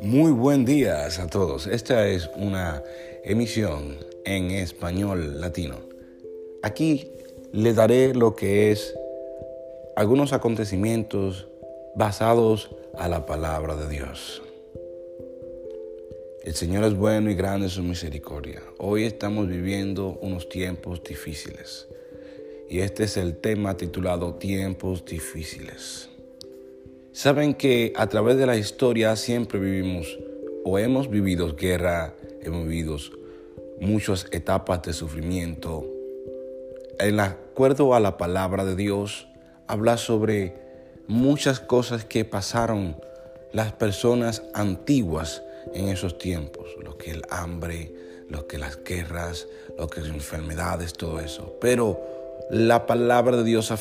Muy buen día a todos. Esta es una emisión en español latino. Aquí le daré lo que es algunos acontecimientos basados a la palabra de Dios. El Señor es bueno y grande su misericordia. Hoy estamos viviendo unos tiempos difíciles. Y este es el tema titulado Tiempos difíciles. Saben que a través de la historia siempre vivimos o hemos vivido guerra, hemos vivido muchas etapas de sufrimiento. En acuerdo a la palabra de Dios, habla sobre muchas cosas que pasaron las personas antiguas en esos tiempos, lo que el hambre, lo que las guerras, lo que las enfermedades, todo eso. Pero la palabra de Dios